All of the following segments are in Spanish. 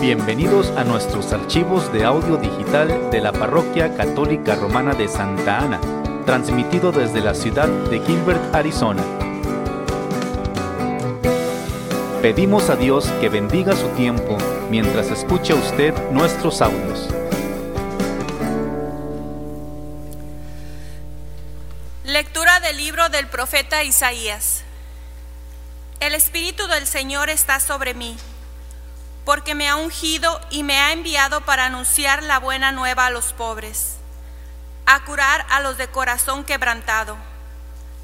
Bienvenidos a nuestros archivos de audio digital de la Parroquia Católica Romana de Santa Ana, transmitido desde la ciudad de Gilbert, Arizona. Pedimos a Dios que bendiga su tiempo mientras escucha usted nuestros audios. Lectura del libro del profeta Isaías. El Espíritu del Señor está sobre mí porque me ha ungido y me ha enviado para anunciar la buena nueva a los pobres, a curar a los de corazón quebrantado,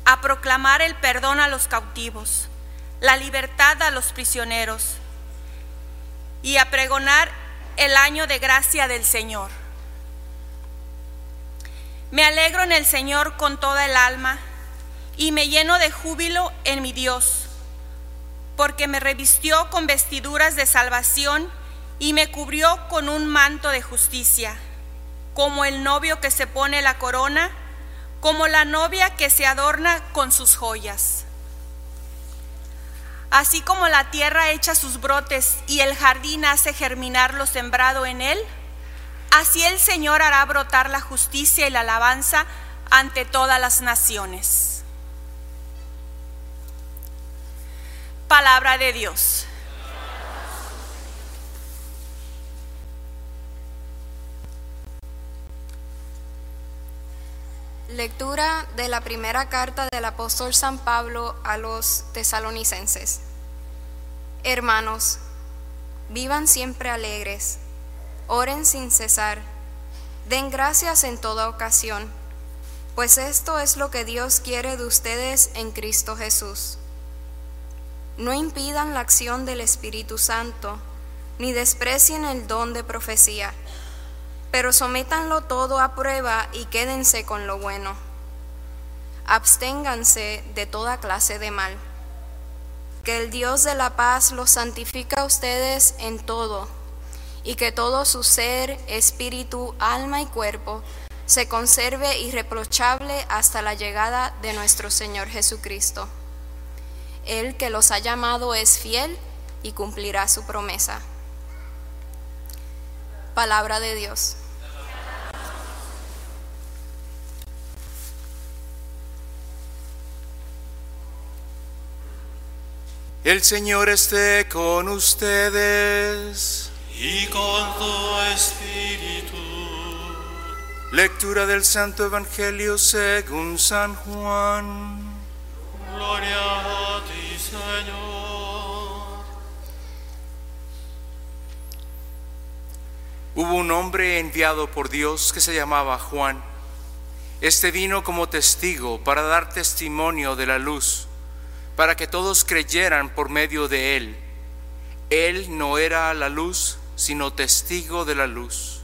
a proclamar el perdón a los cautivos, la libertad a los prisioneros y a pregonar el año de gracia del Señor. Me alegro en el Señor con toda el alma y me lleno de júbilo en mi Dios porque me revistió con vestiduras de salvación y me cubrió con un manto de justicia, como el novio que se pone la corona, como la novia que se adorna con sus joyas. Así como la tierra echa sus brotes y el jardín hace germinar lo sembrado en él, así el Señor hará brotar la justicia y la alabanza ante todas las naciones. Palabra de Dios. Lectura de la primera carta del apóstol San Pablo a los tesalonicenses. Hermanos, vivan siempre alegres, oren sin cesar, den gracias en toda ocasión, pues esto es lo que Dios quiere de ustedes en Cristo Jesús no impidan la acción del Espíritu Santo, ni desprecien el don de profecía, pero sométanlo todo a prueba y quédense con lo bueno. Absténganse de toda clase de mal. Que el Dios de la paz los santifica a ustedes en todo, y que todo su ser, espíritu, alma y cuerpo se conserve irreprochable hasta la llegada de nuestro Señor Jesucristo. El que los ha llamado es fiel y cumplirá su promesa. Palabra de Dios. El Señor esté con ustedes. Y con tu espíritu. Lectura del Santo Evangelio según San Juan. Gloria a Hubo un hombre enviado por Dios que se llamaba Juan. Este vino como testigo para dar testimonio de la luz, para que todos creyeran por medio de él. Él no era la luz, sino testigo de la luz.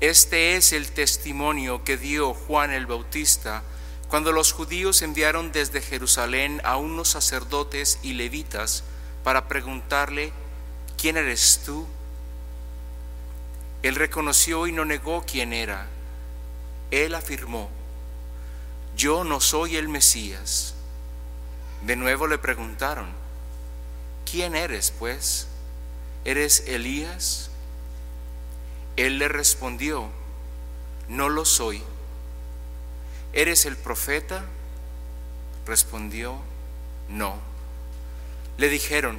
Este es el testimonio que dio Juan el Bautista cuando los judíos enviaron desde Jerusalén a unos sacerdotes y levitas para preguntarle, ¿quién eres tú? Él reconoció y no negó quién era. Él afirmó, yo no soy el Mesías. De nuevo le preguntaron, ¿quién eres pues? ¿Eres Elías? Él le respondió, no lo soy. ¿Eres el profeta? Respondió, no. Le dijeron,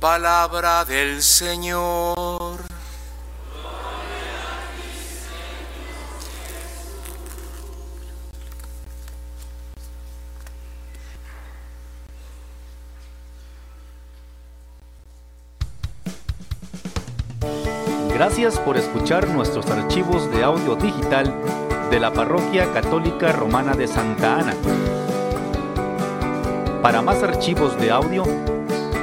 Palabra del Señor. Gracias por escuchar nuestros archivos de audio digital de la Parroquia Católica Romana de Santa Ana. Para más archivos de audio,